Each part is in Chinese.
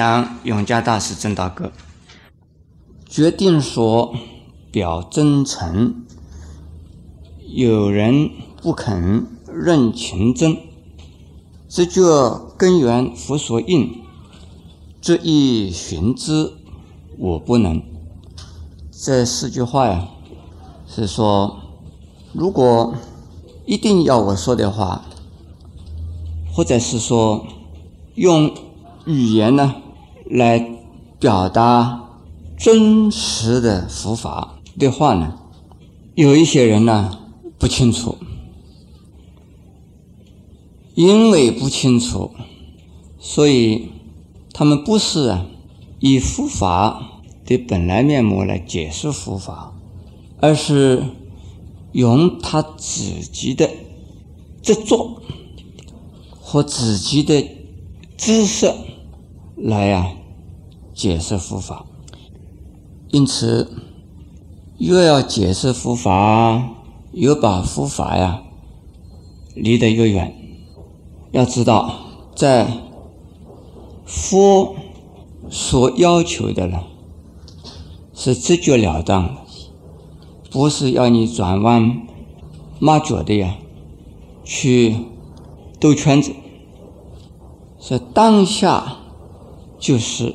讲永嘉大师正道歌，决定说表真诚，有人不肯认情真，这觉根源佛所应，这一寻之我不能。这四句话呀，是说，如果一定要我说的话，或者是说用语言呢来表达真实的佛法的话呢，有一些人呢不清楚，因为不清楚，所以他们不是以佛法的本来面目来解释佛法，而是用他自己的执着。和自己的知识来呀解释佛法，因此又要解释佛法，又把佛法呀离得越远。要知道，在佛所要求的呢，是直截了当，不是要你转弯抹角的呀，去兜圈子。是当下，就是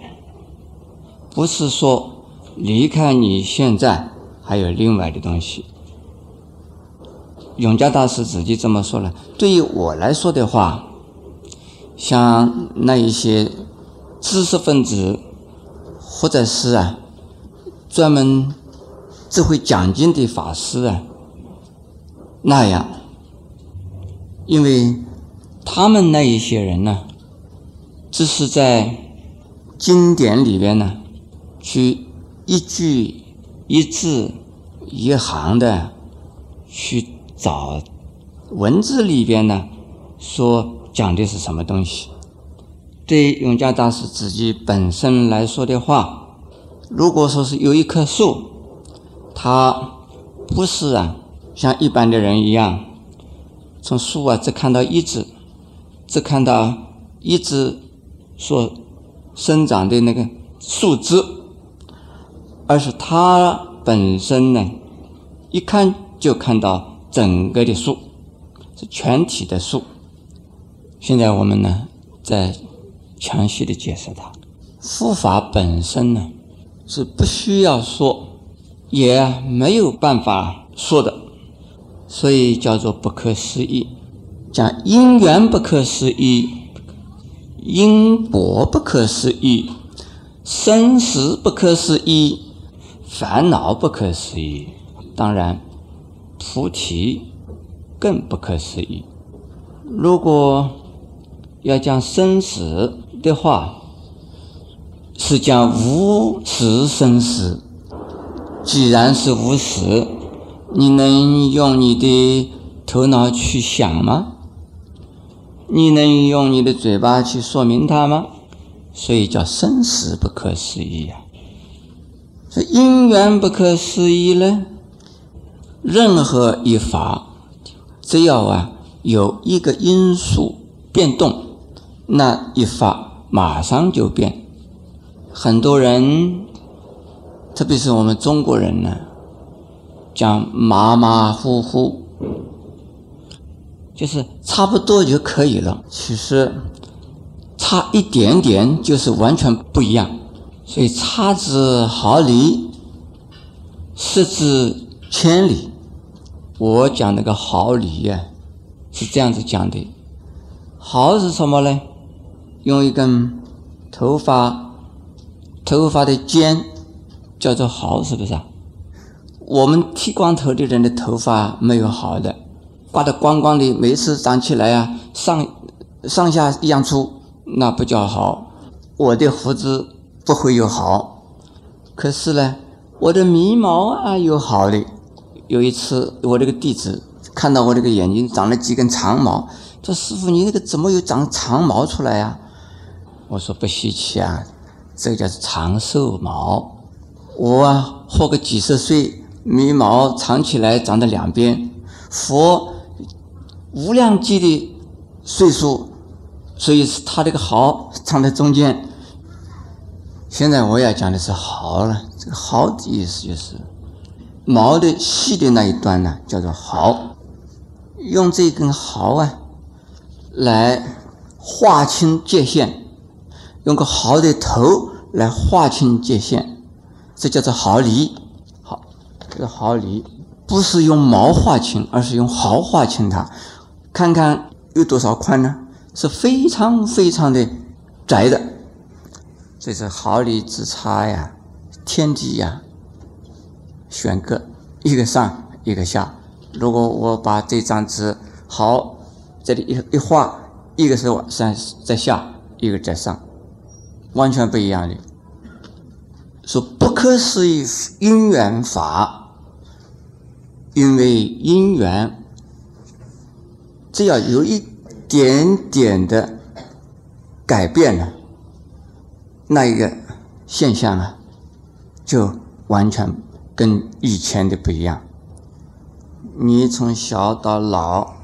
不是说离开你现在还有另外的东西。永嘉大师自己这么说了。对于我来说的话，像那一些知识分子，或者是啊专门只会讲经的法师啊，那样，因为他们那一些人呢。只是在经典里边呢，去一句一字一行的去找文字里边呢，说讲的是什么东西。对永嘉大师自己本身来说的话，如果说是有一棵树，它不是啊，像一般的人一样，从树啊只看到一枝，只看到一枝。所生长的那个树枝，而是它本身呢，一看就看到整个的树，是全体的树。现在我们呢，在详细的解释它。佛法本身呢，是不需要说，也没有办法说的，所以叫做不可思议。讲因缘不可思议。因果不可思议，生死不可思议，烦恼不可思议，当然菩提更不可思议。如果要讲生死的话，是讲无始生死。既然是无始，你能用你的头脑去想吗？你能用你的嘴巴去说明它吗？所以叫生死不可思议呀。这因缘不可思议呢？任何一法，只要啊有一个因素变动，那一法马上就变。很多人，特别是我们中国人呢，讲马马虎虎。就是差不多就可以了，其实差一点点就是完全不一样。所以差之毫厘，失之千里。我讲那个毫厘呀，是这样子讲的。毫是什么呢？用一根头发，头发的尖叫做毫，是不是啊？我们剃光头的人的头发没有毫的。刮得光光的，每次长起来啊，上上下一样粗，那不叫好。我的胡子不会有好，可是呢，我的眉毛啊有好的。有一次，我这个弟子看到我这个眼睛长了几根长毛，说：“师傅，你那个怎么有长长毛出来呀？”我说：“不稀奇啊，这个叫长寿毛。我啊，活个几十岁，眉毛长起来长在两边，佛。”无量劫的岁数所以是它这个毫长在中间。现在我要讲的是毫了，这个毫的意思就是毛的细的那一端呢，叫做毫。用这根毫啊，来划清界限，用个毫的头来划清界限，这叫做毫厘。好，这个毫厘不是用毛划清，而是用毫划清它。看看有多少宽呢？是非常非常的窄的。这是毫厘之差呀，天地呀，悬个一个上一个下。如果我把这张纸毫这里一一画，一个是往上在下，一个在上，完全不一样的。说不可思议因缘法，因为因缘只要有一点点的改变了。那一个现象啊，就完全跟以前的不一样。你从小到老，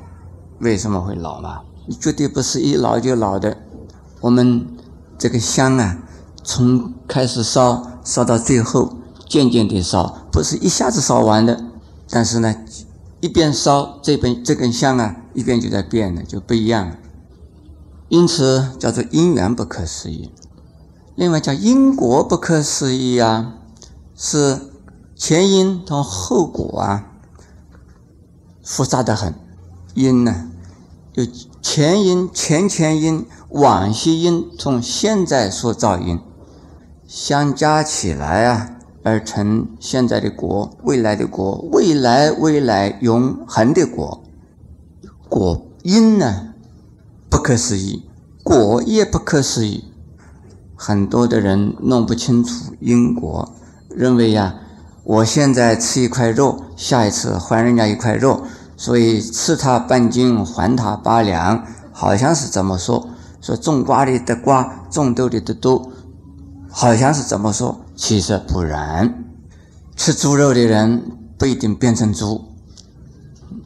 为什么会老嘛？你绝对不是一老就老的。我们这个香啊，从开始烧烧到最后，渐渐的烧，不是一下子烧完的。但是呢，一边烧这边这根香啊，一边就在变的，就不一样。因此叫做因缘不可思议。另外叫因果不可思议啊，是前因同后果啊，复杂的很。因呢，有前因、前前因、往昔因，从现在所造因相加起来啊，而成现在的果、未来的果、未来未来永恒的果。果因呢，不可思议；果也不可思议。很多的人弄不清楚因果，认为呀，我现在吃一块肉，下一次还人家一块肉，所以吃他半斤还他八两，好像是这么说。说种瓜的得瓜，种豆的得豆，好像是这么说，其实不然。吃猪肉的人不一定变成猪，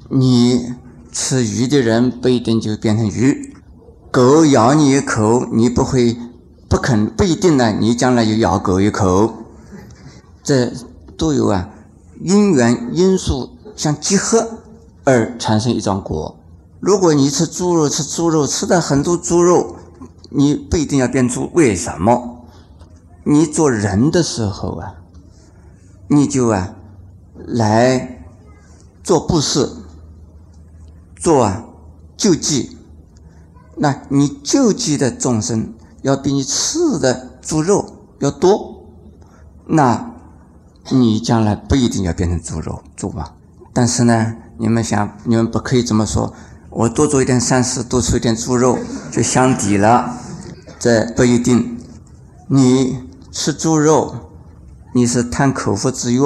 你吃鱼的人不一定就变成鱼。狗咬你一口，你不会。不肯不一定呢，你将来就咬狗一口，这都有啊因缘因素相结合而产生一种果。如果你吃猪肉，吃猪肉吃的很多猪肉，你不一定要变猪。为什么？你做人的时候啊，你就啊来做布施，做啊救济，那你救济的众生。要比你吃的猪肉要多，那你将来不一定要变成猪肉猪嘛。但是呢，你们想，你们不可以这么说。我多做一点善事，多吃一点猪肉 就相抵了，这不一定。你吃猪肉，你是贪口腹之欲，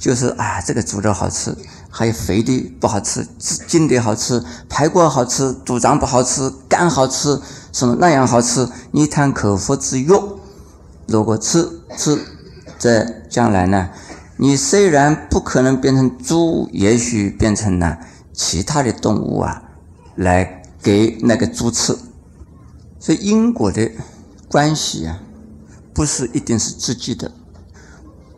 就是啊，这个猪肉好吃，还有肥的不好吃，筋的好吃，排骨好吃，肚脏不好吃，肝好吃。什么那样好吃？你贪口腹之欲，如果吃吃，在将来呢？你虽然不可能变成猪，也许变成了其他的动物啊，来给那个猪吃。所以因果的关系啊，不是一定是直接的，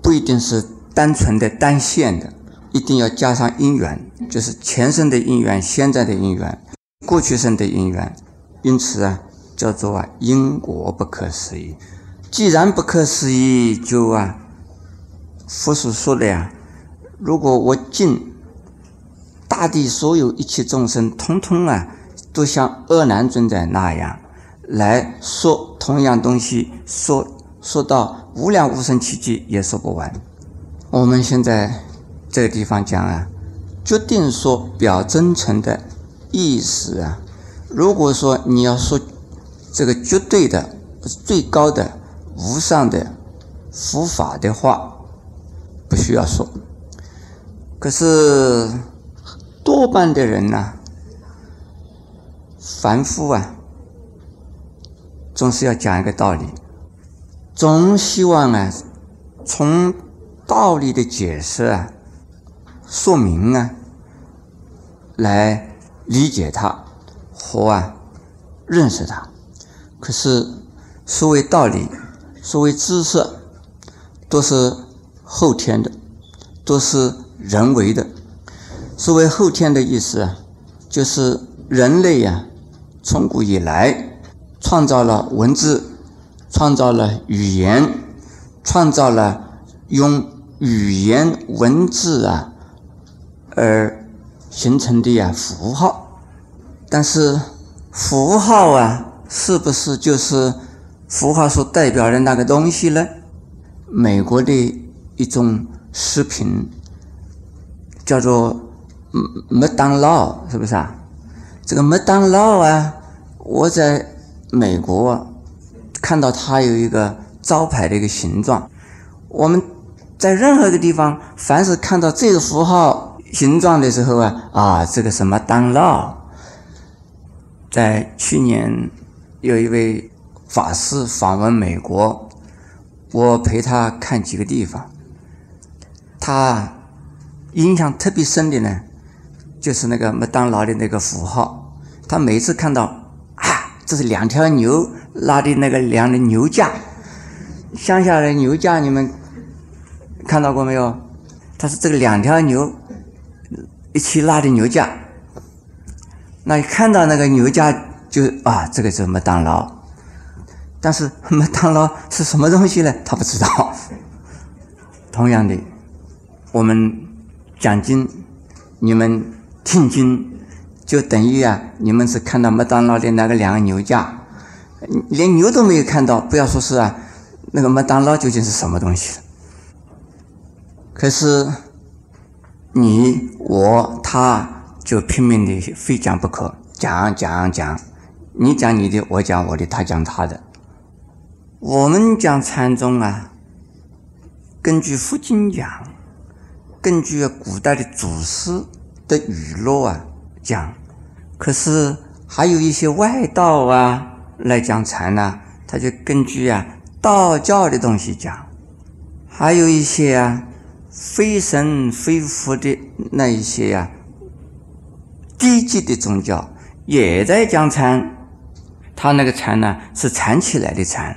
不一定是单纯的单线的，一定要加上因缘，就是前生的因缘、现在的因缘、过去生的因缘。因此啊。叫做啊因果不可思议，既然不可思议，就啊佛所说的呀，如果我尽大地所有一切众生，通通啊都像阿难尊者那样来说同样东西，说说到无量无生奇迹也说不完。我们现在这个地方讲啊，决定说表真诚的意思啊，如果说你要说。这个绝对的、最高的、无上的佛法的话，不需要说。可是多半的人呢，凡夫啊，总是要讲一个道理，总希望啊，从道理的解释啊、说明啊，来理解它和啊。认识它。可是所谓道理，所谓知识，都是后天的，都是人为的。所谓后天的意思啊，就是人类呀，从古以来创造了文字，创造了语言，创造了用语言文字啊而形成的呀符号。但是符号啊。是不是就是符号所代表的那个东西呢？美国的一种食品叫做麦当劳，是不是啊？这个麦当劳啊，我在美国看到它有一个招牌的一个形状。我们在任何一个地方，凡是看到这个符号形状的时候啊，啊，这个什么当劳。在去年。有一位法师访问美国，我陪他看几个地方。他印象特别深的呢，就是那个麦当劳的那个符号。他每次看到啊，这是两条牛拉的那个两的牛架，乡下的牛架你们看到过没有？他是这个两条牛一起拉的牛架。那看到那个牛架。就啊，这个是麦当劳，但是麦当劳是什么东西呢？他不知道。同样的，我们讲经，你们听经，就等于啊，你们是看到麦当劳的那个两个牛架，连牛都没有看到，不要说是啊，那个麦当劳究竟是什么东西？可是你我他就拼命的非讲不可，讲讲讲。你讲你的，我讲我的，他讲他的。我们讲禅宗啊，根据佛经讲，根据古代的祖师的语录啊讲。可是还有一些外道啊来讲禅呢，他就根据啊道教的东西讲。还有一些啊非神非佛的那一些呀低级的宗教也在讲禅。他那个禅呢，是禅起来的禅；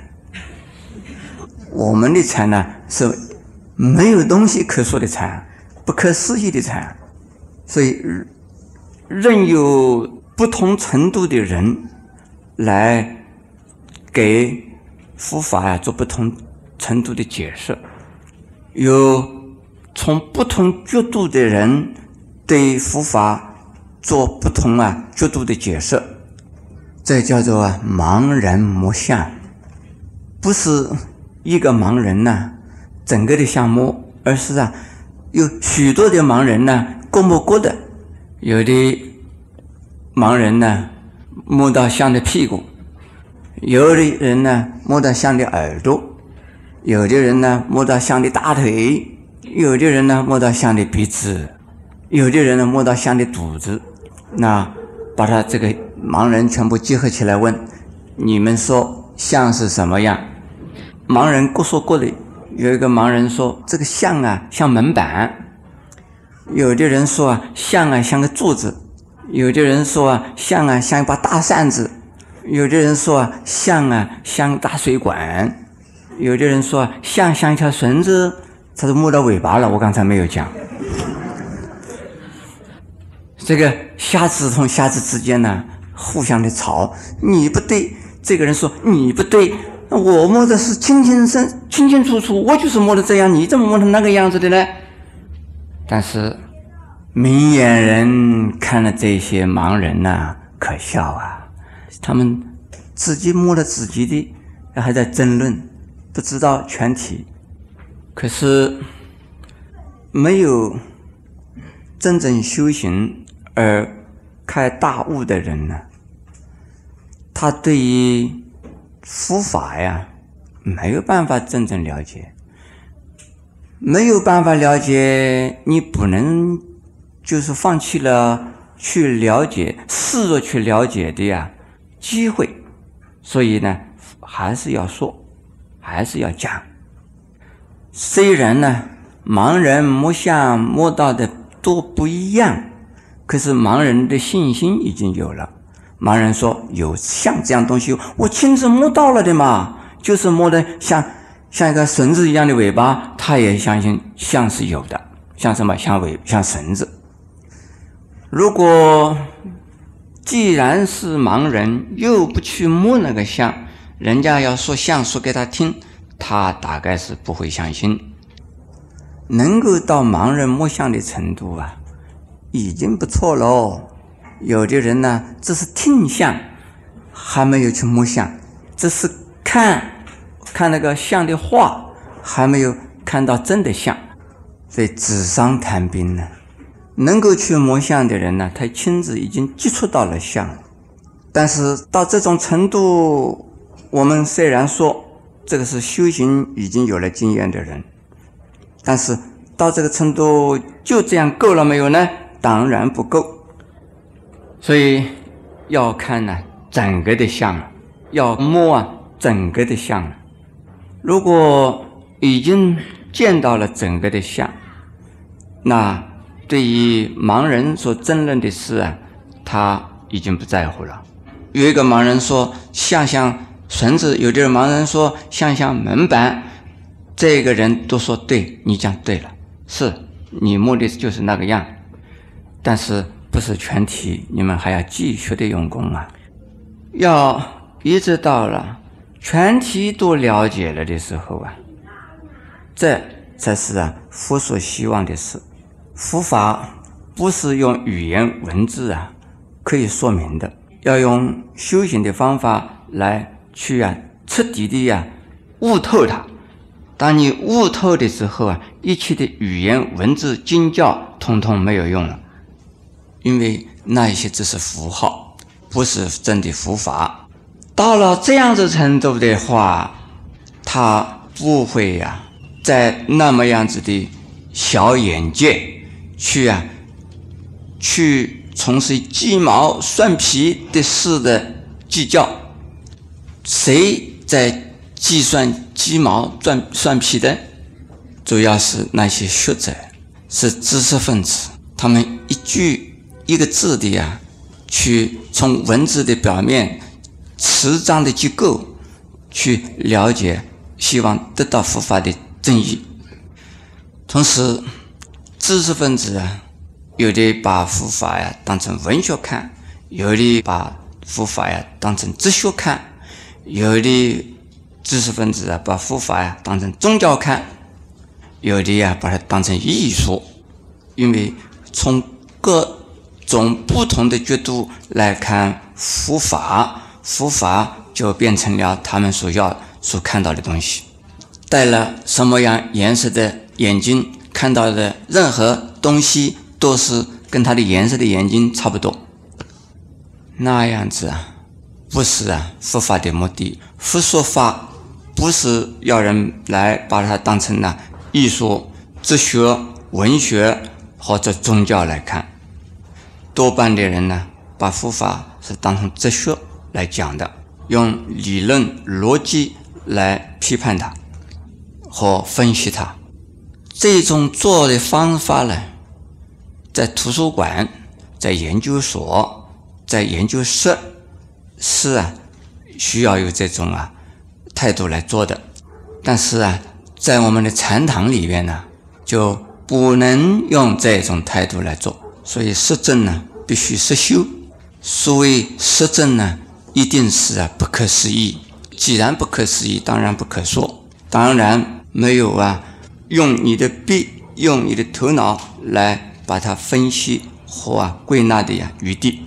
我们的禅呢，是没有东西可说的禅，不可思议的禅。所以，任有不同程度的人来给佛法呀做不同程度的解释，有从不同角度的人对佛法做不同啊角度的解释。这叫做盲人摸象，不是一个盲人呢，整个的像摸，而是啊，有许多的盲人呢，各摸各的。有的盲人呢，摸到象的屁股；有的人呢，摸到象的耳朵；有的人呢，摸到象的大腿；有的人呢，摸到象的鼻子；有的人呢，摸到象的肚子。那把他这个。盲人全部集合起来问：“你们说像是什么样？”盲人各说各的。有一个盲人说：“这个像啊，像门板。”有的人说：“啊，像啊，像个柱子。”有的人说：“啊，像啊，像一把大扇子。”有的人说：“啊，像啊，像大水管。”有的人说：“像像一条绳子。”它是摸到尾巴了。我刚才没有讲。这个瞎子同瞎子之间呢？互相的吵，你不对，这个人说你不对，我摸的是清清清清清楚楚，我就是摸的这样，你怎么摸成那个样子的呢？但是明眼人看了这些盲人呐，可笑啊！他们自己摸了自己的，还在争论，不知道全体。可是没有真正修行而开大悟的人呢？他对于佛法呀，没有办法真正了解，没有办法了解，你不能就是放弃了去了解、试着去了解的呀机会。所以呢，还是要说，还是要讲。虽然呢，盲人摸象摸到的都不一样，可是盲人的信心已经有了。盲人说有像这样东西，我亲自摸到了的嘛，就是摸的像像一个绳子一样的尾巴，他也相信像是有的，像什么像尾像绳子。如果既然是盲人，又不去摸那个像，人家要说像说给他听，他大概是不会相信。能够到盲人摸象的程度啊，已经不错喽。有的人呢，只是听相，还没有去摸象；只是看看那个像的画，还没有看到真的像。所以纸上谈兵呢。能够去摸象的人呢，他亲自已经接触到了象。但是到这种程度，我们虽然说这个是修行已经有了经验的人，但是到这个程度就这样够了没有呢？当然不够。所以要看呢整个的象，要摸啊整个的象。如果已经见到了整个的象，那。对于盲人所争论的事啊，他已经不在乎了。有一个盲人说像像绳子，有的盲人说像像门板，这个人都说对，你讲对了，是你目的就是那个样，但是不是全体，你们还要继续的用功啊，要一直到了全体都了解了的时候啊，这才是啊佛所希望的事。佛法不是用语言文字啊可以说明的，要用修行的方法来去啊彻底的呀悟透它。当你悟透的时候啊，一切的语言文字经教通通没有用了，因为那一些只是符号，不是真的佛法。到了这样子程度的话，他不会呀在那么样子的小眼界。去啊，去从事鸡毛蒜皮的事的计较，谁在计算鸡毛蒜蒜皮的？主要是那些学者，是知识分子，他们一句一个字的呀，去从文字的表面、词章的结构去了解，希望得到佛法的正义，同时。知识分子啊，有的把佛法呀当成文学看，有的把佛法呀当成哲学看，有的知识分子啊把佛法呀当成宗教看，有的呀把它当成艺术，因为从各从不同的角度来看佛法，佛法就变成了他们所要所看到的东西。戴了什么样颜色的眼睛？看到的任何东西都是跟它的颜色的眼睛差不多，那样子啊，不是啊，佛法的目的。佛说法不是要人来把它当成了艺术、哲学、文学或者宗教来看。多半的人呢，把佛法是当成哲学来讲的，用理论逻辑来批判它和分析它。这种做的方法呢，在图书馆、在研究所、在研究室是啊，需要有这种啊态度来做的。但是啊，在我们的禅堂里面呢，就不能用这种态度来做。所以实证呢，必须实修。所谓实证呢，一定是啊不可思议。既然不可思议，当然不可说，当然没有啊。用你的笔，用你的头脑来把它分析和啊归纳的呀余地。